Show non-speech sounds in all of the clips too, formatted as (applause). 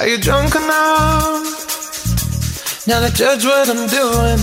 Are you drunk enough now judge what I'm doing?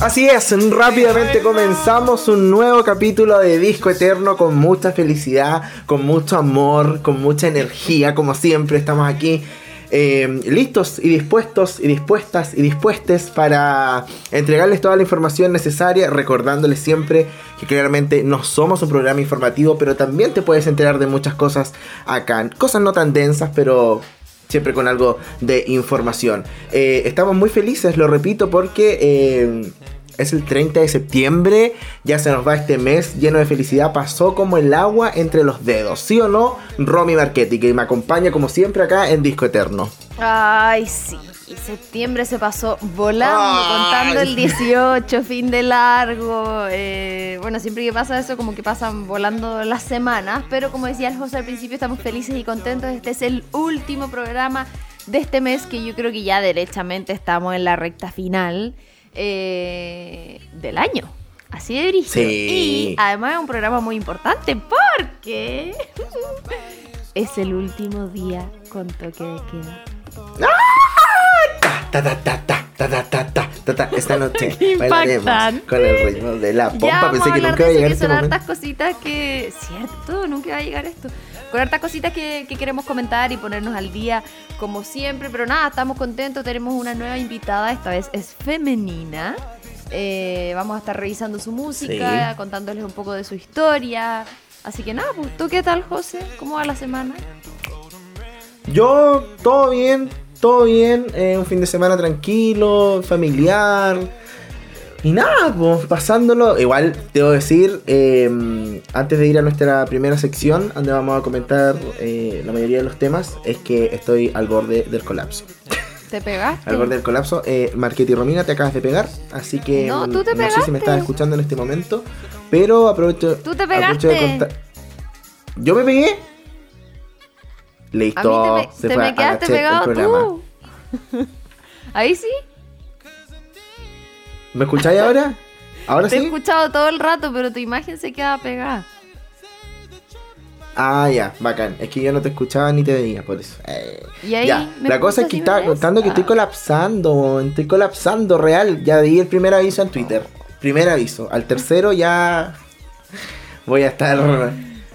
Así es, rápidamente comenzamos un nuevo capítulo de Disco Eterno con mucha felicidad, con mucho amor, con mucha energía, como siempre estamos aquí eh, listos y dispuestos y dispuestas y dispuestes para entregarles toda la información necesaria, recordándoles siempre que claramente no somos un programa informativo, pero también te puedes enterar de muchas cosas acá, cosas no tan densas, pero siempre con algo de información. Eh, estamos muy felices, lo repito, porque... Eh, es el 30 de septiembre, ya se nos va este mes lleno de felicidad, pasó como el agua entre los dedos, ¿sí o no? Romy Marchetti, que me acompaña como siempre acá en Disco Eterno. Ay, sí, y septiembre se pasó volando, contando el 18, fin de largo. Eh, bueno, siempre que pasa eso, como que pasan volando las semanas, pero como decía el José al principio, estamos felices y contentos. Este es el último programa de este mes que yo creo que ya derechamente estamos en la recta final. Eh, del año. Así de brillo. Y además es un programa muy importante porque (laughs) es el último día con toque de queda. Esta noche bailaremos con el ritmo de la pompa. Pensé que nunca iba a llegar este momento. hartas cositas que. Cierto, nunca iba a llegar esto. Con hartas cositas que, que queremos comentar y ponernos al día, como siempre. Pero nada, estamos contentos. Tenemos una nueva invitada. Esta vez es femenina. Eh, vamos a estar revisando su música, contándoles un poco de su historia. Así que nada, pues, ¿tú qué tal, José? ¿Cómo va la semana? Yo, todo bien, todo bien. Eh, un fin de semana tranquilo, familiar. Y nada, pues pasándolo. Igual, debo decir, eh, antes de ir a nuestra primera sección, donde vamos a comentar eh, la mayoría de los temas, es que estoy al borde del colapso. ¿Te pegaste? al borde del colapso. Eh, Marquete y Romina, te acabas de pegar. Así que no, ¿tú te no sé si me estás escuchando en este momento. Pero aprovecho. ¿Tú te pegaste? de contar. ¿Yo me pegué? Listo. te, se te me quedaste pegado tú. Ahí sí. ¿Me escucháis ahora? ¿Ahora Te sí? he escuchado todo el rato, pero tu imagen se queda pegada. Ah, ya, bacán. Es que yo no te escuchaba ni te veía, por eso. Eh, ¿Y ahí ya. La cosa es que está contando que estoy colapsando, estoy colapsando real. Ya di el primer aviso en Twitter. Primer aviso. Al tercero ya voy a estar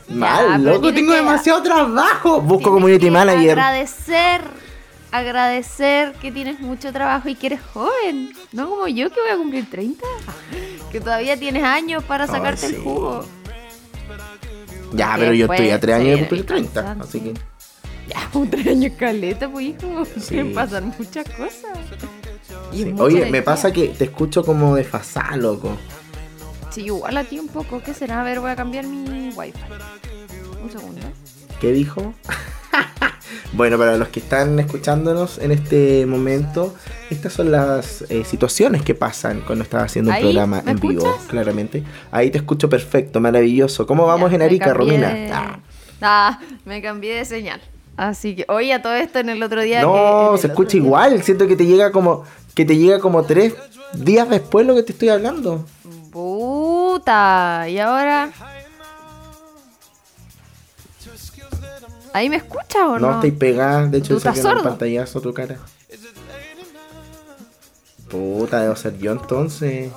mal, loco. Tengo demasiado trabajo. Busco community manager. Agradecer agradecer que tienes mucho trabajo y que eres joven. No como yo que voy a cumplir 30. Que todavía tienes años para sacarte el jugo. Ya, pero yo estoy a 3 años de cumplir 30. Así que. Ya, un 3 años caleta, pues hijo. Sí. pasan muchas cosas. Oye, me pasa que te escucho como desfasada, loco. Sí, igual a ti un poco. ¿Qué será? A ver, voy a cambiar mi wifi. Un segundo. ¿Qué dijo? Bueno, para los que están escuchándonos en este momento, estas son las eh, situaciones que pasan cuando estás haciendo un programa en vivo, claramente. Ahí te escucho perfecto, maravilloso. ¿Cómo vamos en Arica, Romina? Ah. ah. me cambié de señal. Así que, oye, a todo esto en el otro día. No, se escucha igual. Siento que te llega como que te llega como tres días después lo que te estoy hablando. Puta, y ahora ¿Ahí me escucha o no? No, estoy pegada. De hecho, saqué un pantallazo tu cara. Puta, debo ser yo entonces.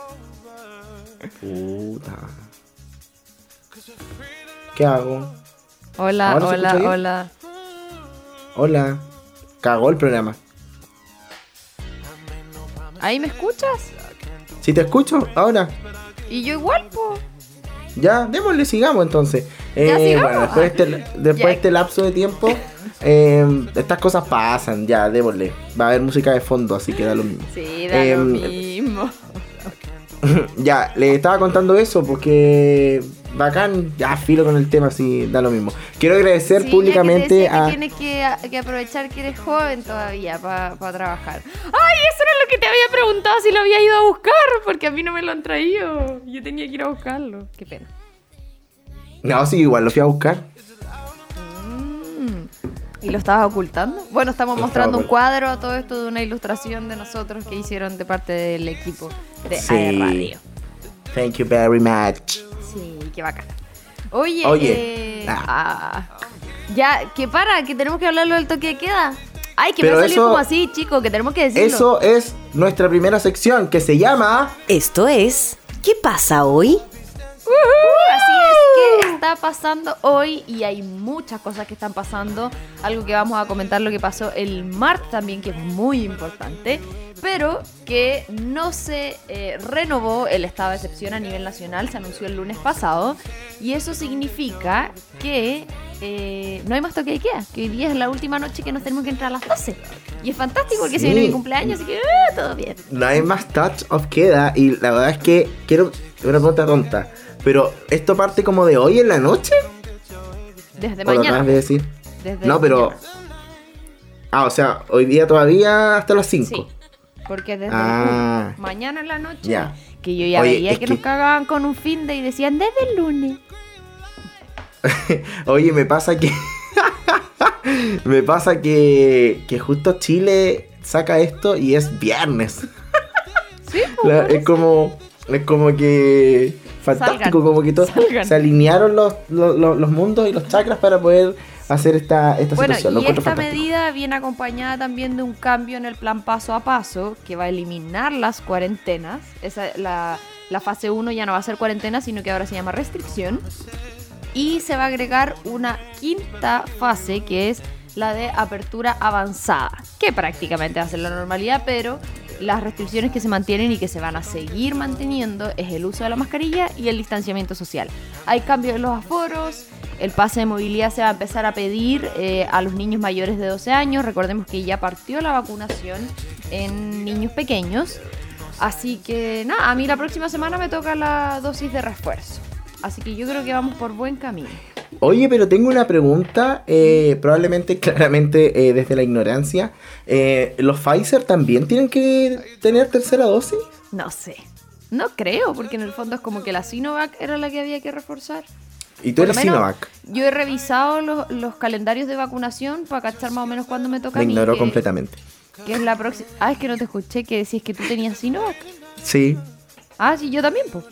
Puta. ¿Qué hago? Hola, hola, hola. Hola. Cagó el programa. ¿Ahí me escuchas? Sí, te escucho, ahora. ¿Y yo igual, po? Ya, démosle, sigamos entonces. Eh, bueno, después de este, después de este lapso de tiempo, (laughs) eh, estas cosas pasan, ya, démosle. Va a haber música de fondo, así que da lo mismo. Sí, da lo em, mismo. (laughs) (laughs) ya, le estaba contando eso porque bacán, ya filo con el tema, así da lo mismo. Quiero agradecer públicamente a. tienes que, que, aprovechar que eres joven todavía para trabajar. ¡Ay! Eso lo que te había preguntado si lo había ido a buscar, porque a mí no me lo han traído. Yo tenía que ir a buscarlo. Qué pena. No, sí, igual lo fui a buscar. Mm. ¿Y lo estabas ocultando? Bueno, estamos mostrando un cuadro, todo esto de una ilustración de nosotros que hicieron de parte del equipo de sí. Radio. Thank you very much. Sí, qué bacán. Oye, Oye. eh, Ah. ah, ya, que para, que tenemos que hablarlo del toque de queda. Ay, que Pero me va a salir eso- como así, chico, que tenemos que decirlo. Eso es nuestra primera sección que se llama... Esto es ¿Qué pasa hoy? Así es que está pasando hoy y hay muchas cosas que están pasando. Algo que vamos a comentar lo que pasó el martes también, que es muy importante, pero que no se eh, renovó el estado de excepción a nivel nacional, se anunció el lunes pasado y eso significa que eh, no hay más toque de queda, que hoy día es la última noche que nos tenemos que entrar a las 12. Y es fantástico porque se viene mi cumpleaños, así que ah, todo bien. No hay más touch of queda y la verdad es que quiero una pregunta tonta. Pero esto parte como de hoy en la noche. Desde ¿O lo mañana. acabas de decir? Desde No, pero... mañana. Ah, o sea, hoy día todavía hasta las 5. Sí, porque desde Ah. mañana en la noche, Ya. que yo ya Oye, veía que, que- nos cagaban con un fin de y decían desde el lunes. (laughs) Oye, me pasa que. (laughs) me pasa que. Que justo Chile saca esto y es viernes. Sí, pues, La- es como. Es como que. Fantástico, Salgan, como que todo, salgan. se alinearon los, los, los- los mundos y los chakras para poder hacer esta, esta Bueno, situación. Lo y esta fantástico. medida viene acompañada también de un cambio en el plan paso a paso que va a eliminar las cuarentenas. Esa, la, la fase 1 ya no va a ser cuarentena, sino que ahora se llama restricción. Y se va a agregar una quinta fase que es la de apertura avanzada, que prácticamente ser la normalidad, pero las restricciones que se mantienen y que se van a seguir manteniendo es el uso de la mascarilla y el distanciamiento social. Hay cambios en los aforos, el pase de movilidad se va a empezar a pedir eh, a los niños mayores de 12 años, recordemos que ya partió la vacunación en niños pequeños, así que nada, a mí la próxima semana me toca la dosis de refuerzo. Así que yo creo que vamos por buen camino. Oye, pero tengo una pregunta, eh, probablemente, (laughs) claramente, eh, desde la ignorancia. Eh, ¿Los Pfizer también tienen que tener tercera dosis? No sé. No creo, porque en el fondo es como que la Sinovac era la que había que reforzar. Y tú eres Sinovac. Yo he revisado los, los calendarios de vacunación para cachar más o menos cuándo me toca Me ignoró que- completamente. Que es la próxima. Ah, es que no te escuché que decís que tú tenías Sinovac. Sí. Ah, sí, yo también, pues.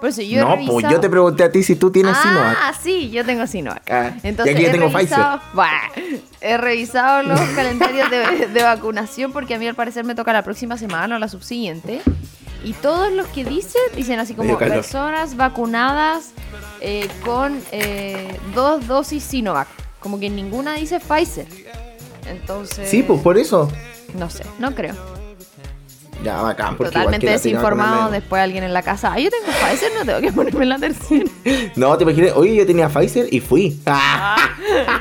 Por eso yo no, revisado. pues yo te pregunté a ti si tú tienes ah, Sinovac. sí, yo tengo Sinovac. Ah, Entonces y aquí yo tengo revisado, Buah, he revisado los (laughs) calendarios de, de vacunación porque a mí al parecer me toca la próxima semana o la subsiguiente. Y todos los que dicen, dicen así como personas vacunadas eh, con eh, dos dosis Sinovac. Como que ninguna dice Pfizer. Entonces. Sí, pues por eso. No sé, no creo. Ya, bacán. porque Totalmente desinformado. Después alguien en la casa. Ah, yo tengo Pfizer, no tengo que ponerme la tercera. (laughs) No, te imaginas, oye, yo tenía Pfizer y fui. Ah.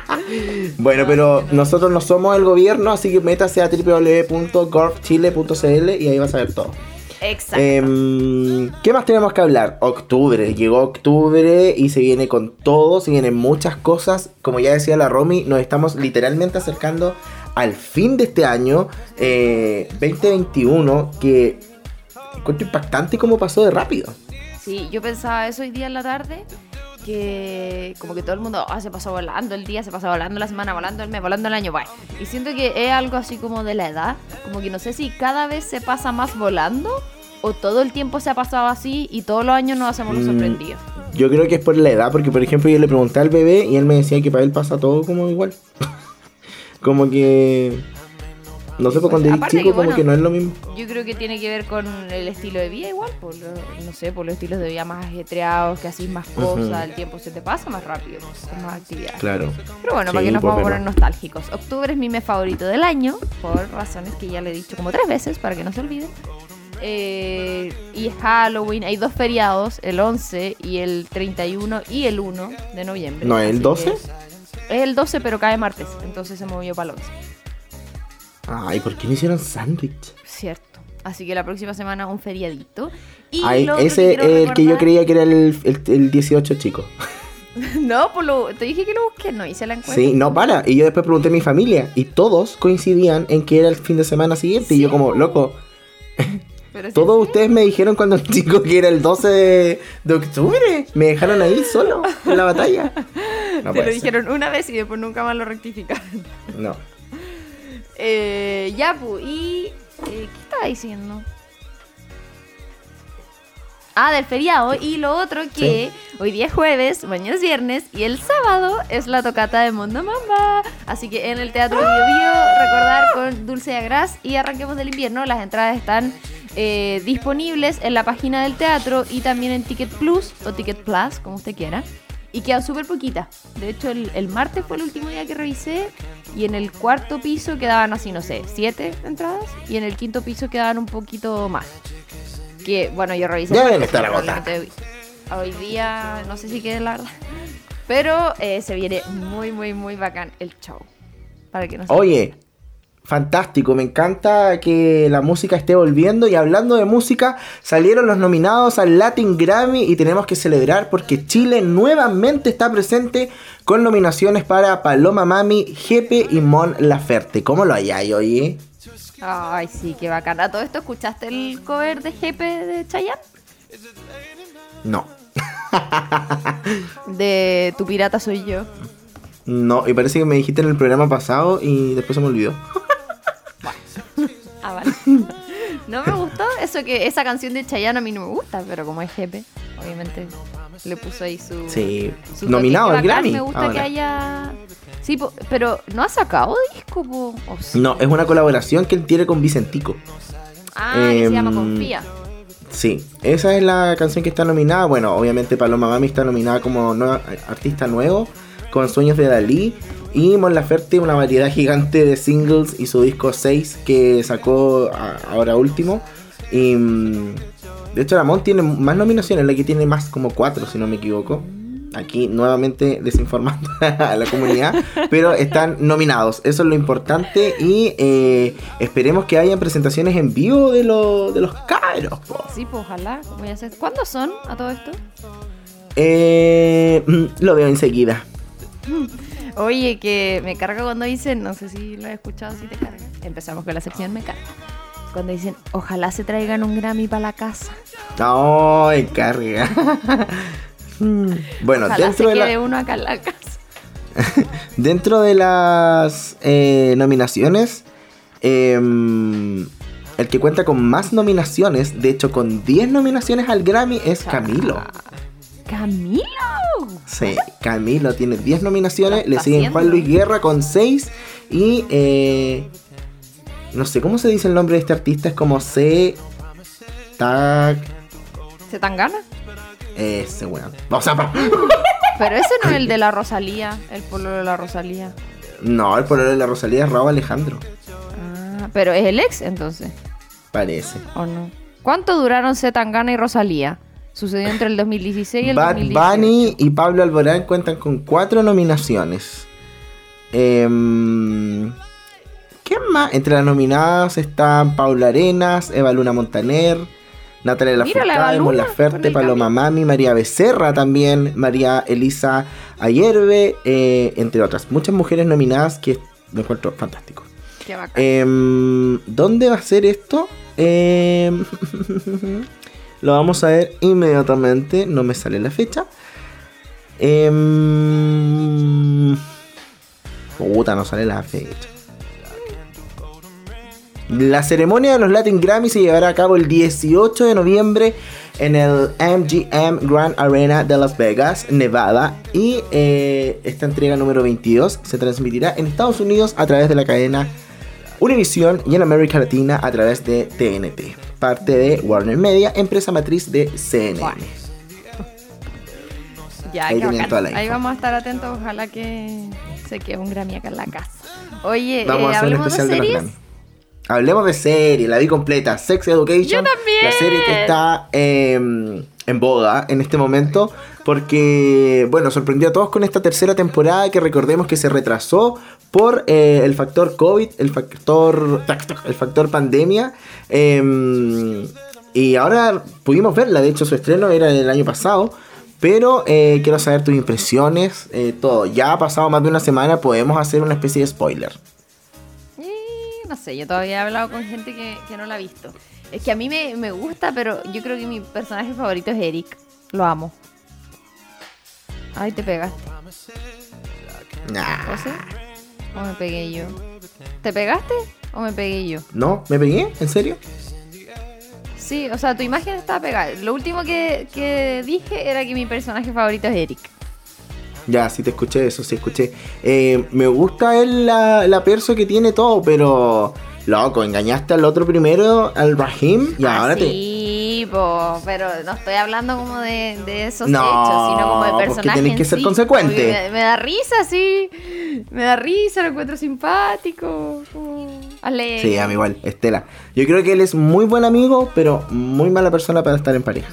(laughs) bueno, pero nosotros no somos el gobierno, así que métase a www.govchile.cl y ahí vas a ver todo. Exacto. Em, ¿Qué más tenemos que hablar? Octubre, llegó octubre y se viene con todo, se vienen muchas cosas. Como ya decía la Romy, nos estamos literalmente acercando al fin de este año eh, 2021, que encuentro impactante cómo pasó de rápido. Sí, yo pensaba eso hoy día en la tarde, que como que todo el mundo ah, se pasó volando el día, se pasó volando la semana, volando el mes, volando el año, bueno. Y siento que es algo así como de la edad, como que no sé si cada vez se pasa más volando o todo el tiempo se ha pasado así y todos los años nos hacemos los Mm. sorprendidos. Yo creo que es por la edad, porque por ejemplo yo le pregunté al bebé y él me decía que para él pasa todo como igual. (laughs) como que... No sé, pues cuando eres chico que, como que no es lo mismo. Yo creo que tiene que ver con el estilo de vida igual, por lo- no sé, por los estilos de vida más ajetreados, que haces más cosas, el tiempo se te pasa más rápido, pues, con más actividades. Claro. Pero bueno, para que nos pues, vamos a poner nostálgicos. Octubre es mi mes favorito del año, por razones que ya le he dicho como tres veces, para que no se olviden. Eh, y es Halloween, hay dos feriados, el 11 y el 31 y el 1 de noviembre. ¿No es el así 12? que Es el 12, pero cae martes, entonces se movió para el 11. Ay, ¿por qué no hicieron sándwich? Cierto. Así que la próxima semana un feriadito. Y Ay, lo ese es el que yo creía que era el, el, el 18 chico. (laughs) No, pues lo, te dije que lo busqué, no hice la encuesta. Sí, no para. Y yo después pregunté a mi familia y todos coincidían en que era el fin de semana siguiente. Y yo como, loco, Pero (laughs) todos sí. ustedes me dijeron cuando el chico que era el 12 de, de octubre. Me dejaron ahí solo en la batalla. (laughs) (laughs) No Te lo ser. dijeron una vez y después nunca más lo rectificaron. (laughs) No. Eh, ya, pu, y. eh, ¿Qué estaba diciendo? Ah, del feriado. Y lo otro que hoy día es jueves, mañana es viernes y el sábado es la tocata de Mundo Mamba. Así que en el Teatro Bio Bio, recordar con Dulce Agras y Arranquemos del Invierno. Las entradas están eh, disponibles en la página del teatro y también en Ticket Plus o Ticket Plus, como usted quiera. Y quedan súper poquitas. De hecho, el, el martes fue el último día que revisé. Y en el cuarto piso quedaban así, no sé, siete entradas. Y en el quinto piso quedaban un poquito más. Que, bueno, yo revisé. Deben martes, estar obviamente Hoy, hoy día, no sé si quede la verdad. Pero eh, se viene muy, muy, muy bacán el show. Para que no se Oye, fantástico, me encanta que la música esté volviendo y hablando de música, salieron los nominados al Latin Grammy y tenemos que celebrar porque Chile nuevamente está presente con nominaciones para Paloma Mami, Jepe y Mon Laferte. ¿Cómo lo hay oye? Ay, sí, qué bacán. ¿A todo esto escuchaste el cover de Jepe de Chayanne? No. (laughs) De Tu pirata soy yo. No, y parece que me dijiste en el programa pasado y después se me olvidó. (laughs) Ah, vale. (laughs) No me gustó eso que esa canción de Chayanne a mí no me gusta, pero como es Jepe, obviamente le puso ahí su. Sí, su nominado al Grammy. Me gusta ahora. que haya. Sí, po- pero no ha sacado disco, po? ¿O sí? No, es una colaboración que él tiene con Vicentico. Ah, que se llama Em, Confía. Sí, esa es la canción que está nominada. Bueno, obviamente Paloma Mami está nominada como nueva- artista nuevo con Sueños de Dalí. Y Mon Laferte, una variedad gigante de singles y su disco 6 que sacó a- ahora último. Y mm, de hecho, Ramón tiene más nominaciones, la que tiene más como 4, si no me equivoco. Aquí nuevamente (laughs) desinformando a la comunidad, pero están nominados, eso es lo importante. Y eh, esperemos que hayan presentaciones en vivo de, lo- de los cabros. po. Sí, pues ojalá. Voy a hacer. ¿Cuándo son a todo esto? Eh, mm, lo veo enseguida. (laughs) Oye, que me carga cuando dicen, no sé si lo he escuchado, si te carga. Empezamos con la sección me carga. Cuando dicen, ojalá se traigan un Grammy para la casa. No, carga. (laughs) Mm, bueno, Ojalá dentro se de, la- uno acá en la casa. (laughs) dentro de las eh, nominaciones, em, el que cuenta con más nominaciones, de hecho con 10 nominaciones al Grammy, es Camilo. ¡Camilo! Sí, Camilo tiene 10 nominaciones, le siguen Juan haciendo. Luis Guerra con 6 y eh, no sé cómo se dice el nombre de este artista, es como C Tag ¿Se tan gana? ese weón. Vamos (laughs) a Pero ese no es el de la (laughs) Rosalía, el polo de la Rosalía. No, el pololo de la Rosalía es Raúl Alejandro, Ah, pero es el ex entonces, parece. ¿o no? ¿Cuánto duraron Zetangana y Rosalía? Sucedió entre el 2016 y el Bad 2018. Bunny y Pablo Alborán cuentan con 4 nominaciones. Em, ¿Qué más? Entre las nominadas están Paula Arenas, Eva Luna Montaner, Natalia Lafourcade, Mon Laferte, Paloma cambio. Mami, María Becerra también, María Elisa Ayerbe, eh, entre otras. Muchas mujeres nominadas que me encuentro fantástico. Qué bacán. Em, ¿Dónde va a ser esto? Em, (laughs) (laughs) lo vamos a ver inmediatamente. No me sale la fecha. Em, puta, no sale la fecha. La ceremonia de los Latin Grammy se llevará a cabo el 18 de noviembre en el MGM Grand Arena de Las Vegas, Nevada. Y eh, esta entrega número 22 se transmitirá en Estados Unidos a través de la cadena Univision y en América Latina a través de TNT, parte de Warner Media, empresa matriz de CNN. Bueno. (laughs) Ya, ahí toda la. Ahí vamos a estar atentos, ojalá que se quede un Grammy acá en la casa. Oye, Vamos eh, a hacer un hablemos de especial de, los series. Grammy. Hablemos de serie, la vi completa, Sex Education. Yo también. La serie que está eh, en boga en este momento. Porque, bueno, sorprendió a todos con esta tercera temporada que recordemos que se retrasó por eh, el factor COVID, el factor, el factor pandemia. eh, y ahora pudimos verla, de hecho su estreno era el año pasado. Pero eh, quiero saber tus impresiones, eh, todo. Ya ha pasado más de una semana, podemos hacer una especie de spoiler. No sé, yo todavía he hablado con gente que, no la ha visto. Es que a mí me gusta, pero yo creo que mi personaje favorito es Eric. Lo amo. Ay, te pegaste. Nah. ¿O sí? ¿O me pegué yo? ¿Te pegaste o me pegué yo? ¿No? ¿Me pegué? ¿En serio? Sí, o sea, tu imagen estaba pegada. Lo último que, que dije era que mi personaje favorito es Eric. Ya, sí te escuché eso, sí escuché. Eh, me gusta él la, la perso que tiene todo, pero... Loco, engañaste al otro primero, al Rahim, y Ah, ahora te... Po, pero no estoy hablando como de, de esos No, hechos, sino como de porque personajes. tenés que ser sí. consecuente. Porque Me, me da risa, sí. Me da risa, lo encuentro simpático. como alegre. Sí, a mí igual, Estela. Yo creo que él es muy buen amigo, pero muy mala persona para estar en pareja.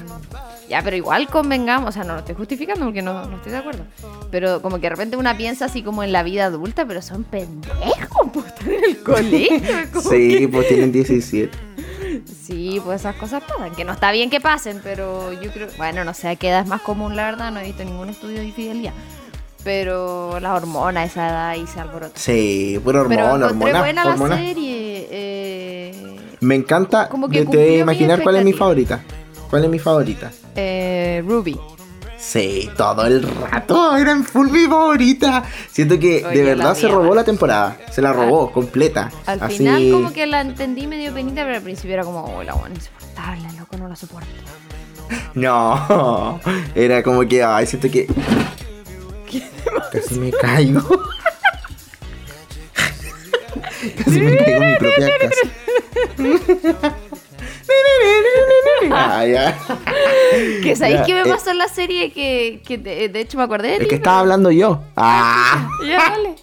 Ya, pero igual convengamos, o sea, no lo estoy justificando porque no, no estoy de acuerdo. Pero como que de repente una piensa así como en la vida adulta, pero son pendejos, pues están en el (laughs) colegio. Sí, que- pues tienen 17. Sí, pues esas cosas pasan, que no está bien que pasen, pero yo creo, bueno, no sé a qué edad es más común, la verdad, no he visto ningún estudio de infidelidad. Pero las hormonas esa edad y se alborotan. Sí, pura hormona, hormona, buena hormona. la serie. eh, Me encanta. Como que de- imaginar cuál es mi favorita. ¿Cuál es mi favorita? eh, Ruby. Sí, todo el rato era en full mi favorita. Siento que Oye, de verdad se robó la temporada. Se la robó completa. Al Así- final como que la entendí medio penita, pero al principio era como, oh, la buena insoportable, loco, no la soporto. (laughs) No, era como que, ay, siento que. Casi me caigo. (laughs) Casi me caigo en mi propia casa. (laughs) Ah, ya. Que sabéis Ya, qué me eh. pasó en la serie que, que de, de hecho me acordé de El ti. que estaba hablando yo. Ah. Ya, dale.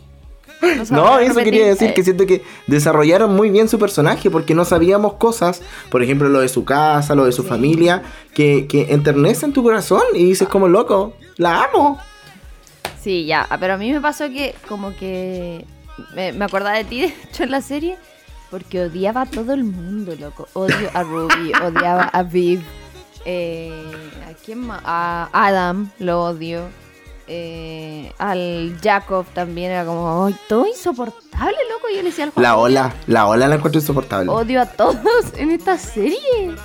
O (laughs) sea, No, eso repetir, quería decir que siento que desarrollaron muy bien su personaje porque no sabíamos cosas, por ejemplo, lo de su casa, lo de su familia, que, que enternecen tu corazón y dices como loco, la amo. Sí, ya, ah, pero a mí me pasó que como que me, me acordaba de ti, (laughs) de hecho, en la serie, porque odiaba a todo el mundo, loco. Odio a Ruby, odiaba a Viv, eh, ¿a quién más? A Adam, lo odio. eh, al Jacob también era como, "Ay, todo insoportable, loco. Y yo le decía al Juan, La ola, la ola la encuentro insoportable. Odio a todos en esta serie. (laughs)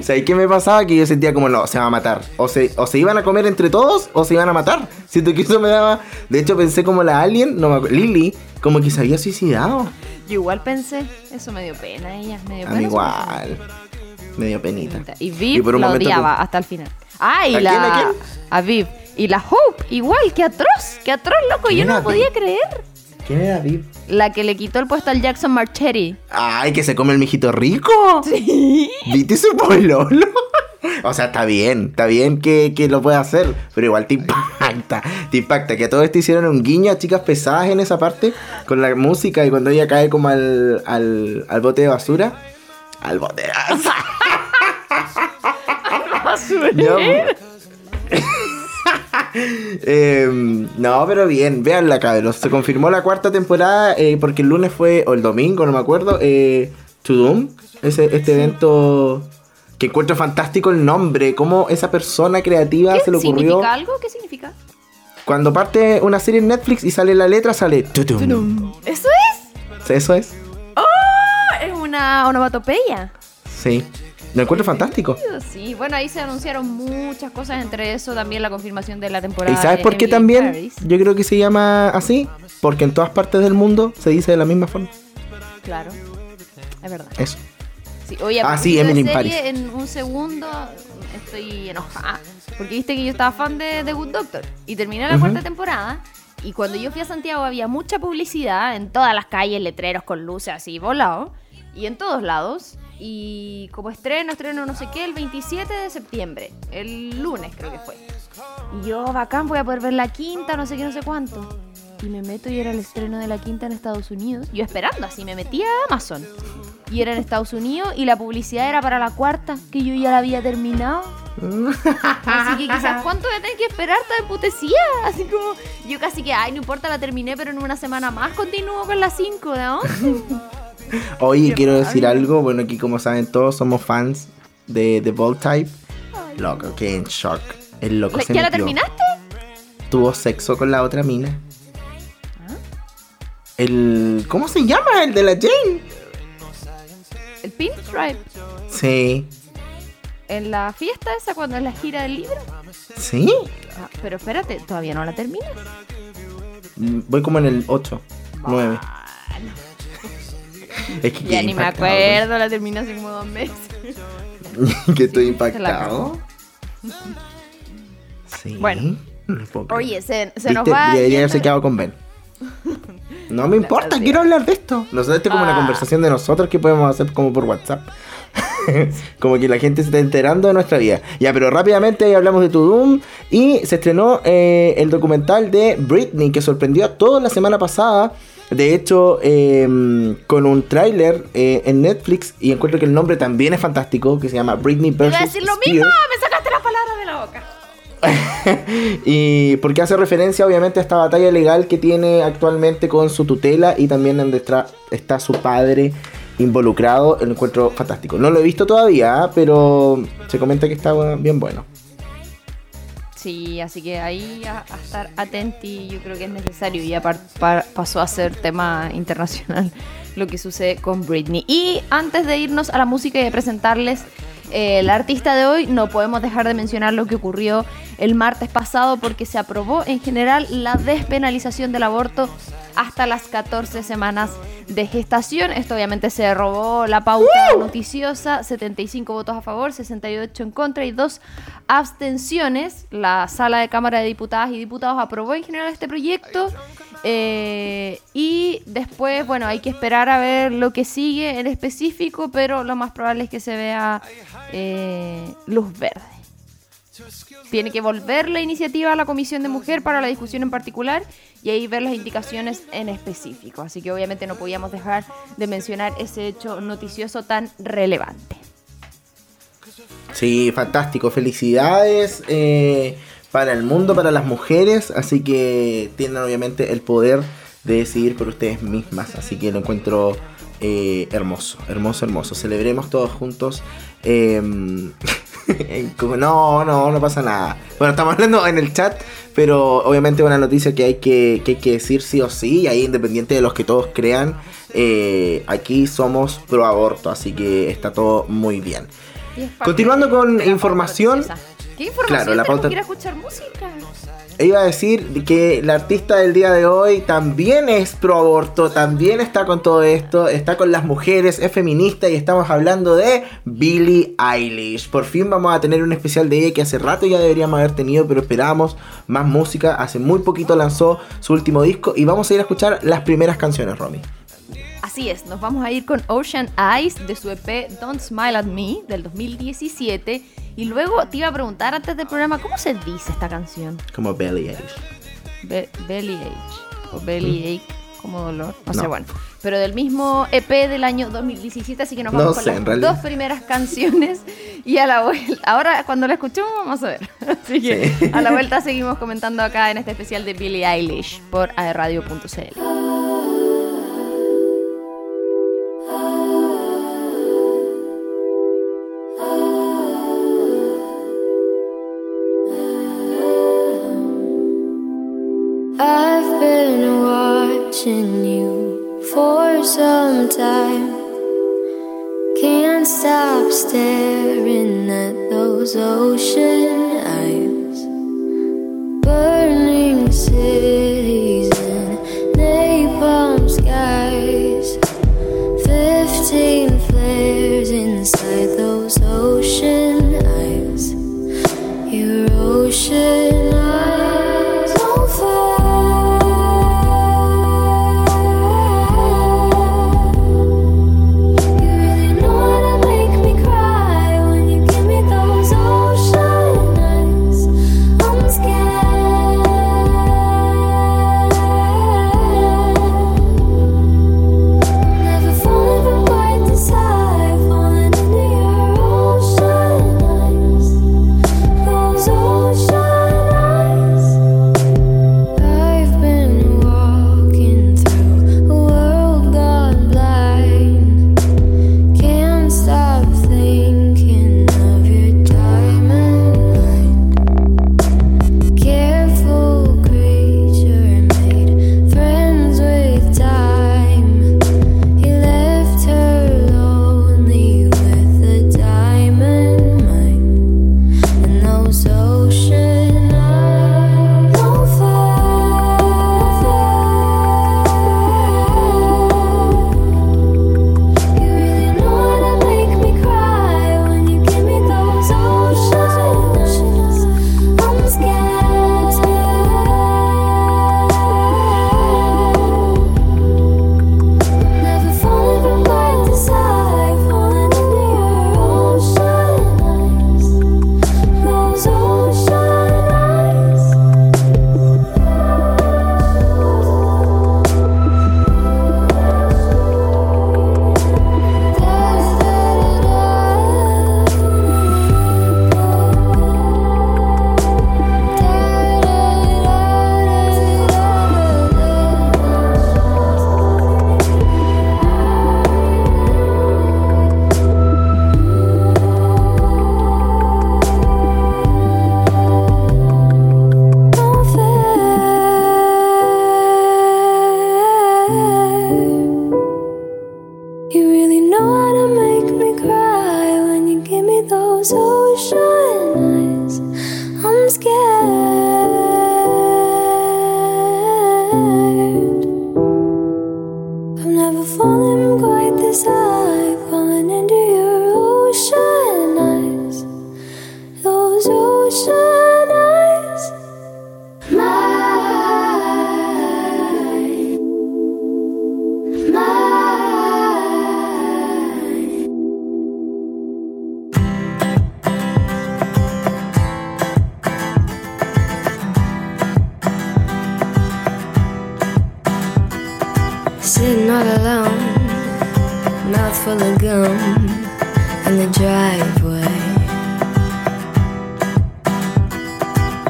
¿Sabes qué me pasaba? Que yo sentía como, no, se va a matar. O se, o se iban a comer entre todos o se iban a matar. Siento que eso me daba... De hecho, pensé como la alien, no me acuerdo, Lily, como que se había suicidado. Yo igual pensé, eso me dio pena a ella, me dio pena. igual. Me dio penita. Y Viv por un la momento odiaba tú- hasta el final. Ah, y ¿A la. quién, a quién? a Viv. Y la Hope, igual, que atroz, que atroz, loco. ¿Quién Yo no lo podía Viv? creer. ¿Quién era Viv? La que le quitó el puesto al Jackson Marchetti. Ay, que se come el mijito rico. Sí. ¿Viste su pololo? (laughs) O sea, está bien, está bien que, que lo pueda hacer, pero igual te impacta, te impacta. Que a todo esto hicieron un guiño a chicas pesadas en esa parte, con la música y cuando ella cae como al, al, al bote de basura. Al bote de basura. (laughs) (laughs) Em, no, pero bien, veanla, cabros. Se confirmó la cuarta temporada eh, porque el lunes fue, o el domingo, no me acuerdo, eh, To Doom, ese, este evento que encuentro fantástico el nombre, cómo esa persona creativa ¿Qué se le ocurrió. significa algo? ¿Qué significa? Cuando parte una serie en Netflix y sale la letra, sale To Doom. ¿Eso es? Eso es, Es una onomatopeya. sí. Lo encuentro fantástico. Sí, bueno, ahí se anunciaron muchas cosas, entre eso también la confirmación de la temporada. ¿Y sabes por qué también? Paris. Yo creo que se llama así. Porque en todas partes del mundo se dice de la misma forma. Claro, es verdad. Eso. Sí, oye, Ah, sí, Emily serie, Paris. En un segundo estoy enojada. Porque viste que yo estaba fan de The Good Doctor. Y terminé la Ujú. cuarta temporada. Y cuando yo fui a Santiago había mucha publicidad en todas las calles, letreros con luces así volados. Y en todos lados. Y como estreno, estreno no sé qué, el 27 de septiembre. El lunes creo que fue. Y yo, bacán, voy a poder ver la quinta, no sé qué, no sé cuánto. Y me meto y era el estreno de la quinta en Estados Unidos. Yo esperando así, me metí a Amazon. Y era en Estados Unidos y la publicidad era para la cuarta, que yo ya la había terminado. Así que quizás cuánto voy a tener que esperar esta emputecía. Así como, yo casi que, ay, no importa, la terminé, pero en una semana más continúo con las 5 de 11. Oye, quiero decir algo. Bueno, aquí como saben todos somos fans de The Bold Type. Loco, que en shock. El loco se ¿Ya la metió. terminaste? Tuvo sexo con la otra mina. ¿Ah? El... ¿Cómo se llama? El de la Jane. El Pinstripe. Sí. En la fiesta esa, cuando es la gira del libro. ¿Sí? Ah, pero espérate, todavía no la terminas. Voy como en el 8, 9. (laughs) Es que Ya ni me acuerdo, la terminé hace como dos meses. (laughs) que estoy Sí, impactado. Sí. Bueno. Oye, se, se nos va. Debería yendo- haberse quedado con Ben. (laughs) No me importa, verdad. quiero hablar de esto. Nosotros esto es como una Ah. conversación de nosotros que podemos hacer como por WhatsApp. como que la gente se está enterando de nuestra vida. Ya, pero rápidamente ahí hablamos de To Doom. Y se estrenó eh, el documental de Britney que sorprendió a todos la semana pasada. De hecho, eh, con un tráiler eh, en Netflix. Y encuentro que el nombre también es fantástico. Que se llama Britney vs. Iba a decir lo mismo, me sacaste las palabras de la boca. (laughs) y porque hace referencia obviamente a esta batalla legal que tiene actualmente con su tutela y también donde está, está su padre involucrado, el encuentro fantástico. No lo he visto todavía, pero se comenta que está bien bueno. Sí, así que ahí a, a estar atenti, yo creo que es necesario. Ya par- par- pasó a ser tema internacional lo que sucede con Britney. Y antes de irnos a la música y de presentarles eh, el artista de hoy, no podemos dejar de mencionar lo que ocurrió el martes pasado porque se aprobó en general la despenalización del aborto hasta las 14 semanas de gestación. Esto obviamente se robó la pauta noticiosa, 75 votos a favor, 68 en contra y dos abstenciones. La sala de Cámara de Diputadas y Diputados aprobó en general este proyecto. Eh, y después, bueno, hay que esperar a ver lo que sigue en específico, pero lo más probable es que se vea eh, luz verde. Tiene que volver la iniciativa a la Comisión de Mujer para la discusión en particular y ahí ver las indicaciones en específico. Así que obviamente no podíamos dejar de mencionar ese hecho noticioso tan relevante. Sí, fantástico. Felicidades eh, para el mundo, para las mujeres. Así que tienen obviamente el poder de decidir por ustedes mismas. Así que lo encuentro eh, hermoso, hermoso, hermoso. Celebremos todos juntos. em, (laughs) no, no, no pasa nada. Bueno, estamos hablando en el chat, pero obviamente una noticia que hay que, que, hay que decir sí o sí. Y ahí, independiente de los que todos crean, eh, aquí somos pro aborto. Así que está todo muy bien. Continuando con información. ¿Qué información? Claro, la pauta- que escuchar música. Iba a decir que la artista del día de hoy también es pro aborto, también está con todo esto, está con las mujeres, es feminista y estamos hablando de Billie Eilish. Por fin vamos a tener un especial de ella que hace rato ya deberíamos haber tenido, pero esperamos más música. Hace muy poquito lanzó su último disco y vamos a ir a escuchar las primeras canciones, Romy. Así es, nos vamos a ir con Ocean Eyes de su EP Don't Smile at Me del 2017. Y luego te iba a preguntar antes del programa, ¿cómo se dice esta canción? Como Billie Eilish. Be- belly Ache o Belly Ache como dolor, no, sé, No. bueno. Pero del mismo EP del año 2017, así que nos No vamos sé, con en las realidad. dos primeras canciones (laughs) y a la vuelta, ahora cuando la escuchemos vamos a ver. (laughs) Así que Sí. a la vuelta seguimos comentando acá en este especial de Billie Eilish por aerradio.cl. I've been watching you for some time. Can't stop staring at those ocean eyes. Burning cities and napalm skies. Fifteen flares inside those ocean eyes. Your ocean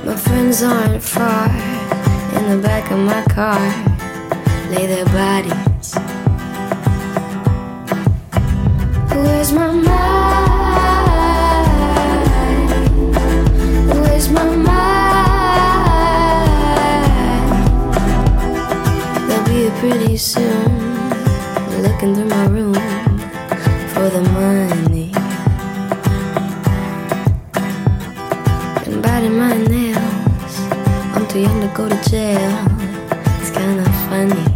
My friends aren't far in the back of my car, lay their bodies. Where's my mind? Where's my mind? They'll be here pretty soon. Looking through my room jail. It's kinda funny.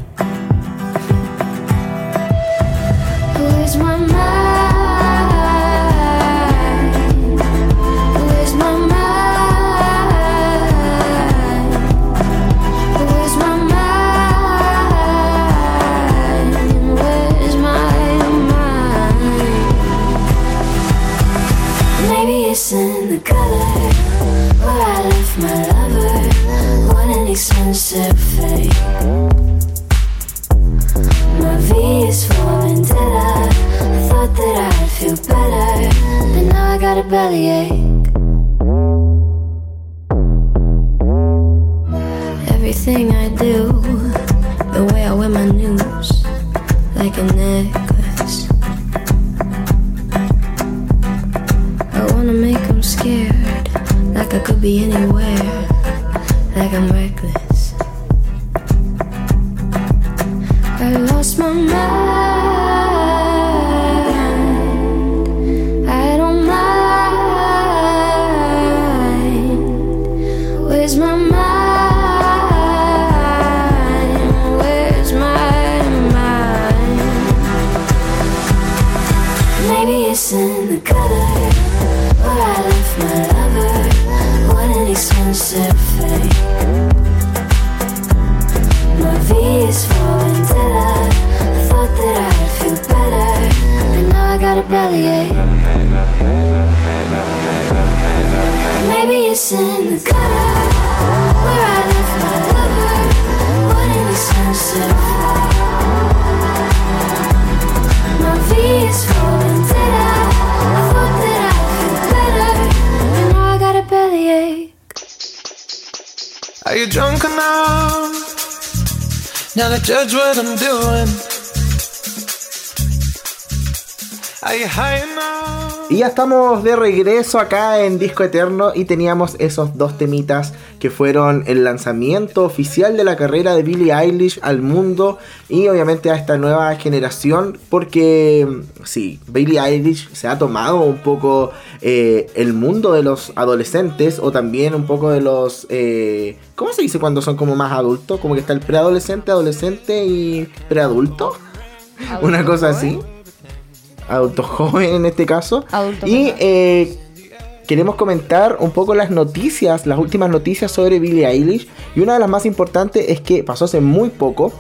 Bellyache. Everything I do, the way I wear my news, like a necklace. I wanna make 'em scared, like I could be anywhere, like I'm reckless. I lost my mind. Now to judge what I'm doing? Are you high enough? Y ya estamos de regreso acá en Disco Eterno y teníamos esos dos temitas que fueron el lanzamiento oficial de la carrera de Billie Eilish al mundo y obviamente a esta nueva generación porque sí, Billie Eilish se ha tomado un poco eh, el mundo de los adolescentes o también un poco de los... eh, ¿Cómo se dice cuando son como más adultos? Como que está el preadolescente, adolescente y preadulto. (laughs) Una cosa así. Adulto joven en este caso. Adulto y joven. eh, queremos comentar un poco las noticias, las últimas noticias sobre Billie Eilish. Y una de las más importantes es que pasó hace muy poco.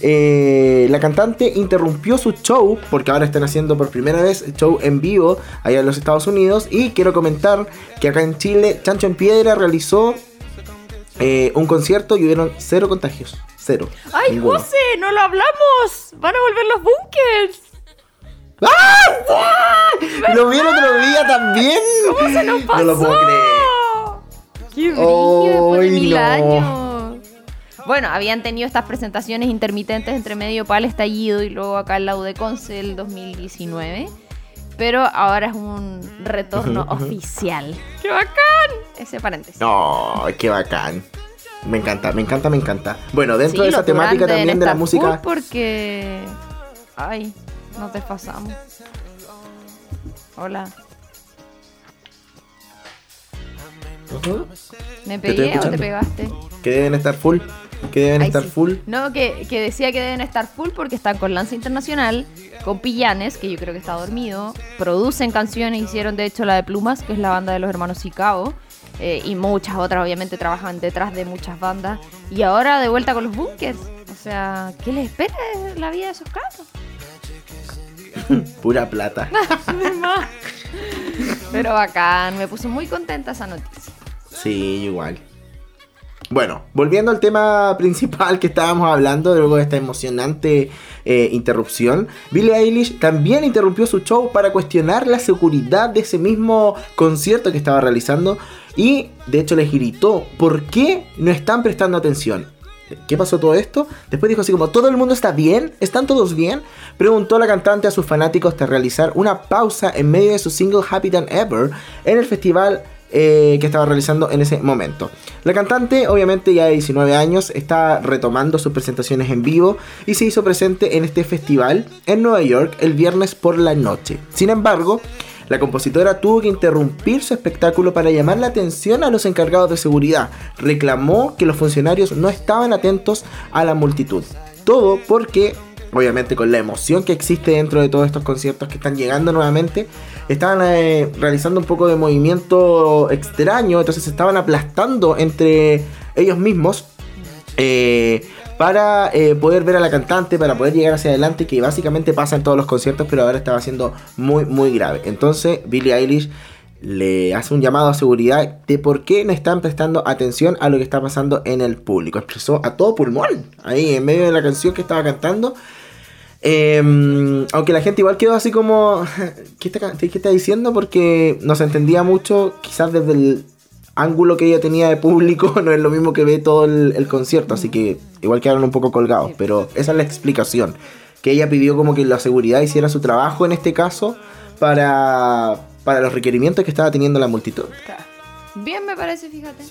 eh, la cantante interrumpió su show, porque ahora están haciendo por primera vez show en vivo allá en los Estados Unidos. Y quiero comentar que acá en Chile, Chancho en Piedra realizó eh, un concierto y hubieron cero contagios. Cero. ¡Ay. José! ¡No lo hablamos! ¡Van a volver los bunkers! Lo vi el otro día también. ¿Cómo se nos pasó? No lo puedo creer. ¡Qué brillo después de Ay, mil no. años! Bueno, habían tenido estas presentaciones intermitentes entre medio para el estallido y luego acá en la UDECONCE el 2019. Pero ahora es un retorno (laughs) oficial. ¡Qué bacán! Ese paréntesis. No, qué bacán. Me encanta, me encanta, me encanta. Bueno, dentro Sí, de esa temática también de la música. porque... Ay, nos desfasamos. Hola. Ujú. ¿Me Te estoy pegué o te escuchando. pegaste? Que deben estar full. Que deben Ay, estar sí. full. No, que, que decía que deben estar full porque están con Lanza Internacional, con Pillanes, que yo creo que está dormido, producen canciones, hicieron de hecho la de Plumas, que es la banda de los hermanos Sicao, eh, y muchas otras obviamente trabajan detrás de muchas bandas, y ahora de vuelta con los bunkers. O sea, ¿qué les espera la vida de esos casos? (laughs) Pura plata. (laughs) Pero bacán, me puso muy contenta esa noticia. Sí, igual. Bueno, volviendo al tema principal que estábamos hablando, luego de esta emocionante eh, interrupción, Billie Eilish también interrumpió su show para cuestionar la seguridad de ese mismo concierto que estaba realizando y de hecho les gritó, ¿por qué no están prestando atención? ¿Qué pasó todo esto? Después dijo así como, ¿todo el mundo está bien? ¿Están todos bien? Preguntó la cantante a sus fanáticos tras realizar una pausa en medio de su single Happy Than Ever en el festival eh, que estaba realizando en ese momento. La cantante, obviamente ya de 19 años, está retomando sus presentaciones en vivo y se hizo presente en este festival en Nueva York el viernes por la noche. Sin embargo, la compositora tuvo que interrumpir su espectáculo para llamar la atención a los encargados de seguridad. Reclamó que los funcionarios no estaban atentos a la multitud. Todo porque, obviamente con la emoción que existe dentro de todos estos conciertos que están llegando nuevamente, estaban eh, realizando un poco de movimiento extraño, entonces se estaban aplastando entre ellos mismos. eh, para eh, poder ver a la cantante, para poder llegar hacia adelante, que básicamente pasa en todos los conciertos, pero ahora estaba siendo muy, muy grave. Entonces, Billie Eilish le hace un llamado a seguridad de por qué no están prestando atención a lo que está pasando en el público. Expresó a todo pulmón, ahí en medio de la canción que estaba cantando. Eh, aunque la gente igual quedó así como, (laughs) ¿qué está, qué está diciendo? Porque no se entendía mucho, quizás desde el ángulo que ella tenía de público (laughs) no es lo mismo que ve todo el, el concierto, así que igual quedaron un poco colgados, pero esa es la explicación, que ella pidió como que la seguridad hiciera su trabajo en este caso para, para los requerimientos que estaba teniendo la multitud. Bien me parece, fíjate.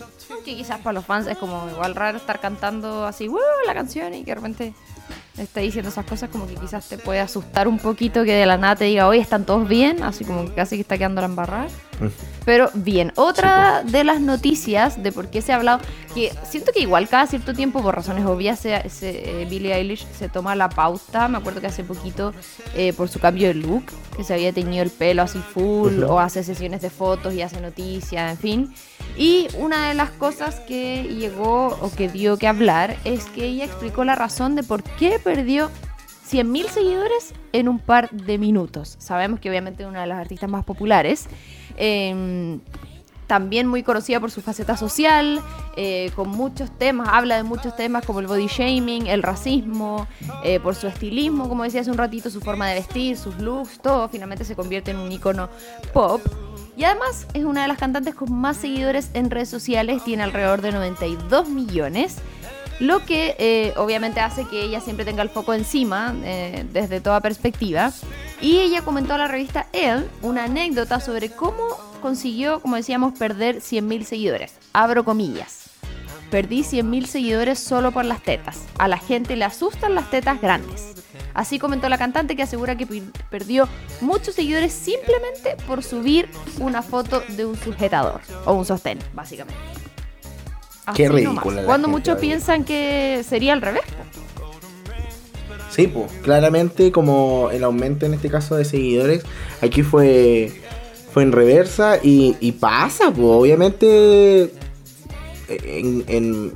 Que quizás para los fans es como igual raro estar cantando así, la canción y que de repente esté diciendo esas cosas como que quizás te puede asustar un poquito que de la nada te diga, oye, ¿están todos bien? Así como que casi que está quedando la embarrada. Pero bien, otra de las noticias de por qué se ha hablado, que siento que igual cada cierto tiempo, por razones obvias, se, se- eh, Billie Eilish se toma la pauta. Me acuerdo que hace poquito, eh, por su cambio de look, que se había teñido el pelo así full, o hace sesiones de fotos y hace noticias, en fin. Y una de las cosas que llegó o que dio que hablar es que ella explicó la razón de por qué perdió 100.000 seguidores en un par de minutos. Sabemos que obviamente es una de las artistas más populares. eh, también muy conocida por su faceta social, eh, con muchos temas, habla de muchos temas como el body shaming, el racismo, eh, por su estilismo, como decía hace un ratito, su forma de vestir, sus looks, todo finalmente se convierte en un icono pop. Y además es una de las cantantes con más seguidores en redes sociales, tiene alrededor de 92 millones. Lo que eh, obviamente hace que ella siempre tenga el foco encima eh, desde toda perspectiva. Y ella comentó a la revista Elle una anécdota sobre cómo consiguió, como decíamos, perder 100.000 seguidores. Abro comillas. Perdí 100.000 seguidores solo por las tetas. A la gente le asustan las tetas grandes. Así comentó la cantante que asegura que perdió muchos seguidores simplemente por subir una foto de un sujetador o un sostén, básicamente. Qué ridícula Cuando muchos piensan que sería al revés. Sí, pues, claramente como el aumento en este caso de seguidores, aquí fue, fue en reversa y, y pasa, pues, obviamente en, en-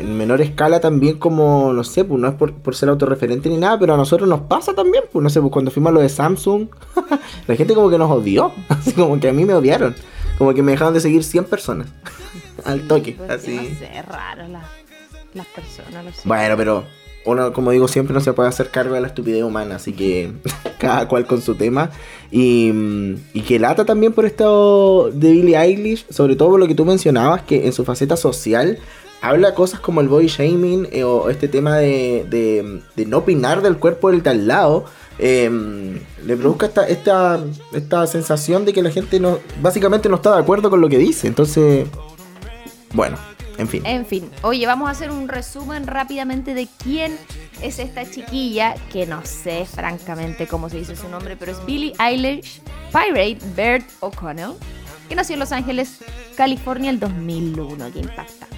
en menor escala también como, no sé, pues no es por, por ser autorreferente ni nada, pero a nosotros nos pasa también, pues no sé, pues cuando fuimos a lo de Samsung, (laughs) la gente como que nos odió, (laughs) así como que a mí me odiaron, como que me dejaron de seguir 100 personas (laughs) al toque, Pues, así. No sé, raro la- las personas. Bueno, pero uno, como digo, siempre no se puede hacer cargo de la estupidez humana, así que (laughs) cada cual con su tema. Y, y que lata también por esto de Billie Eilish, sobre todo por lo que tú mencionabas, que en su faceta social habla cosas como el body shaming eh, o este tema de, no opinar del cuerpo del tal lado. eh, le produzca esta, esta, esta sensación de que la gente no básicamente no está de acuerdo con lo que dice. Entonces, bueno, en fin. En fin, oye, vamos a hacer un resumen rápidamente de quién es esta chiquilla, que no sé francamente cómo se dice su nombre, pero es Billie Eilish Pirate Bird O'Connell, que nació en Los Ángeles, California, el 2001. Qué impactante, loco.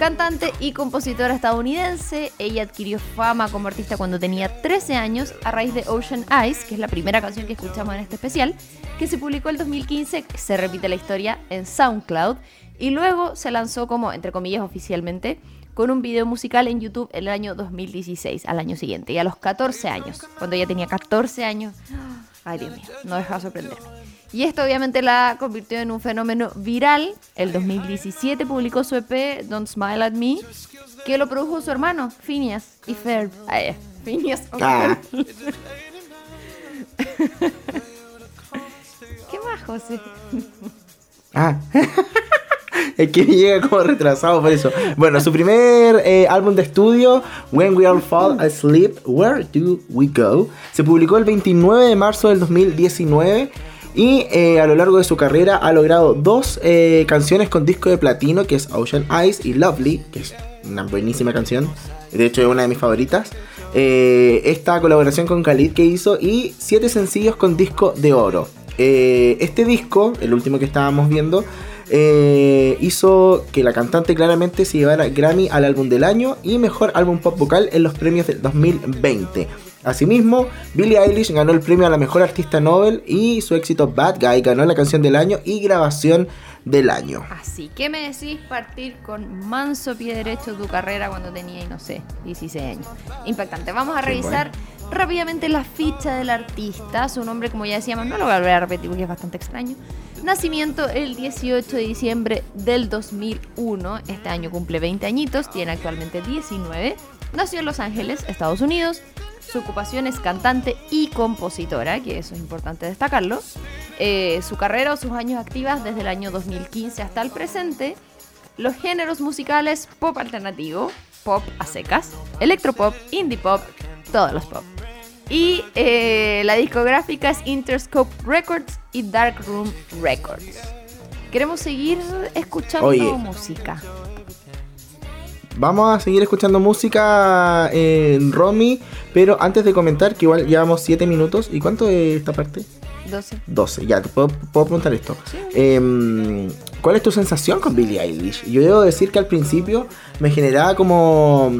Cantante y compositora estadounidense, ella adquirió fama como artista cuando tenía 13 años a raíz de Ocean Eyes, que es la primera canción que escuchamos en este especial, que se publicó el 2015, se repite la historia en SoundCloud, y luego se lanzó como, entre comillas, oficialmente, con un video musical en YouTube el año 2016, al año siguiente, y a los 14 años, cuando ella tenía 14 años, ay Dios mío, no deja de sorprenderme. Y esto obviamente la convirtió en un fenómeno viral. El 2017 publicó su EP Don't Smile at Me, que lo produjo su hermano, Phineas y Ferb. Ah, eh, Phineas o Ah, Ferb. (laughs) ¿Qué más, José? ah. (laughs) Es que llega como retrasado por eso. Bueno, su primer eh, álbum de estudio, When We All Fall Asleep, Where Do We Go, se publicó el 29 de marzo del 2019 y eh, a lo largo de su carrera ha logrado dos eh, canciones con disco de platino, que es Ocean Eyes y Lovely, que es una buenísima canción, de hecho es una de mis favoritas. Eh, esta colaboración con Khalid que hizo y siete sencillos con disco de oro. Este disco, el último que estábamos viendo, hizo que la cantante claramente se llevara Grammy al álbum del año y mejor álbum pop vocal en los premios del 2020. Asimismo, Billie Eilish ganó el premio a la mejor artista Nobel y su éxito Bad Guy ganó la canción del año y grabación del año. Así que me decís partir con manso pie derecho tu carrera cuando tenía, no sé, 16 años. Impactante. Vamos a revisar rápidamente la ficha del artista. Su nombre, como ya decíamos, no lo voy a volver a repetir porque es bastante extraño. Nacimiento el 18 de diciembre del 2001. Este año cumple 20 añitos, tiene actualmente 19. Nació en Los Ángeles, Estados Unidos. Su ocupación es cantante y compositora, que eso es importante destacarlo. Eh, su carrera o sus años activas desde el año 2015 hasta el presente. Los géneros musicales pop alternativo, pop a secas, electropop, indie pop, todos los pop. Y eh, la discográfica es Interscope Records y Dark Room Records. Queremos seguir escuchando Oye. música. Vamos a seguir escuchando música en Romy, pero antes de comentar que igual llevamos 7 minutos. ¿Y cuánto es esta parte? 12. 12, ya, te puedo, puedo preguntar esto. Em, ¿Cuál es tu sensación con Billie Eilish? Yo debo decir que al principio me generaba como...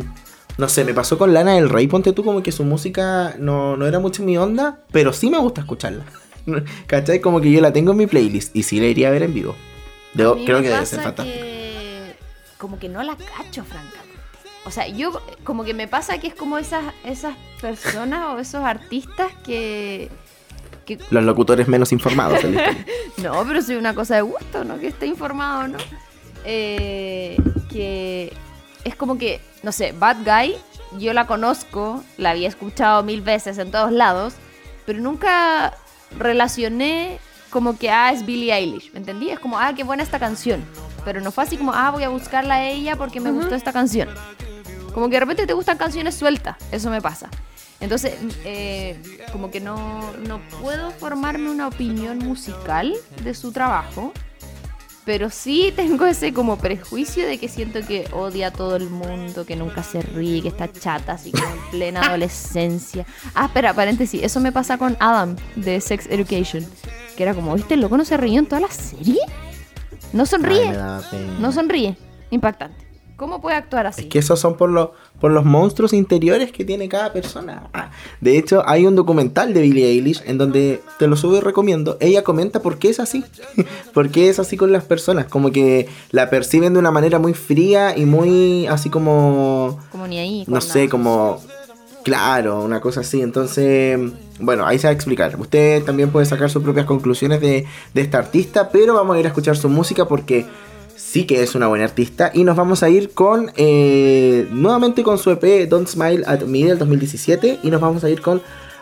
No sé, me pasó con Lana del Rey, ponte tú como que su música no, no era mucho mi onda, pero sí me gusta escucharla. (laughs) ¿Cachai? Como que yo la tengo en mi playlist y sí la iría a ver en vivo. Debo- creo que debe ser fantástico. que como que no la cacho, francamente. O sea, yo como que me pasa que es como esas, esas personas o esos artistas que, que... Los locutores menos informados en. (laughs) No, pero soy una cosa de gusto, ¿no? Que esté informado, ¿no? Eh, que es como que, no sé, Bad Guy, yo la conozco, la había escuchado mil veces en todos lados, pero nunca relacioné como que, ah, es Billie Eilish, ¿me entendí? Es como, ah, qué buena esta canción. Pero no fue así como, ah, voy a buscarla a ella porque me gustó esta canción. Como que de repente te gustan canciones sueltas, eso me pasa. Entonces, eh, como que no, no puedo formarme una opinión musical de su trabajo, pero sí tengo ese como prejuicio de que siento que odia a todo el mundo, que nunca se ríe, que está chata, así como en plena (laughs) adolescencia. Ah, espera, paréntesis, eso me pasa con Adam de Sex Education, que era como, ¿viste? El loco no se ríe en toda la serie. No sonríe. Ay. No sonríe. Impactante. ¿Cómo puede actuar así? Es que esos son por, los por los monstruos interiores que tiene cada persona. Ah, de hecho, hay un documental de Billie Eilish en donde te lo subo y recomiendo. Ella comenta por qué es así. (laughs) por qué es así con las personas. Como que la perciben de una manera muy fría y muy así como... Como ni ahí. No sé, como... Claro, una cosa así. Entonces, bueno, ahí se va a explicar. Usted también puede sacar sus propias conclusiones de, de esta artista, pero vamos a ir a escuchar su música porque sí que es una buena artista. Y nos vamos a ir con, eh, nuevamente con su EP Don't Smile at Me del 2017. Y nos vamos a ir con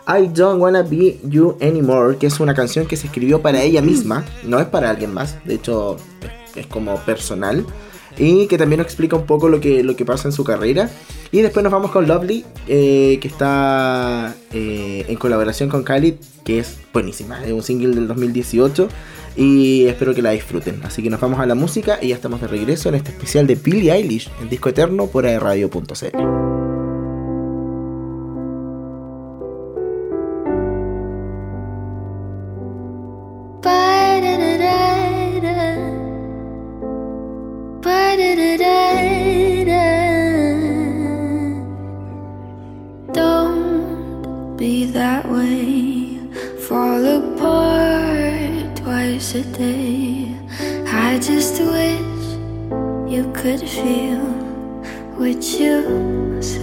I Don't Wanna Be You Anymore, que es una canción que se escribió para ella misma, no es para alguien más, de hecho es, es como personal. Y que también nos explica un poco lo que, lo que pasa en su carrera. Y después nos vamos con Lovely, eh, que está eh, en colaboración con Khalid, que es buenísima, es un single del 2018. Y espero que la disfruten. Así que nos vamos a la música y ya estamos de regreso en este especial de Billie Eilish, en Disco Eterno por Radio.cl.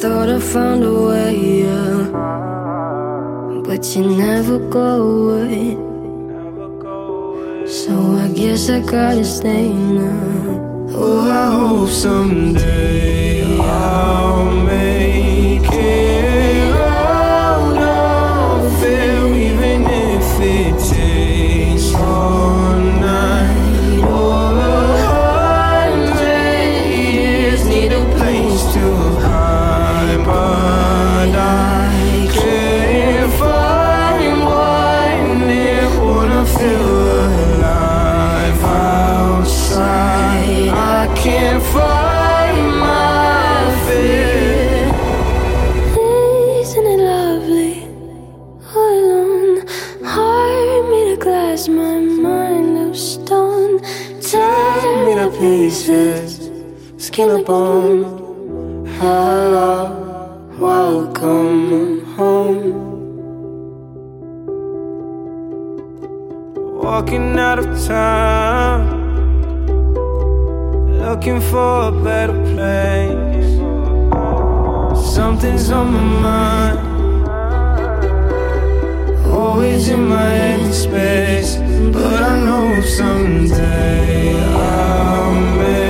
thought I found a way, yeah. But you never go away. So I guess I gotta stay now. Oh, I hope someday I'll make. killer bone. Hello, welcome home. Walking out of town. Looking for a better place. Something's on my mind. Always in my empty space. But I know someday I'll make.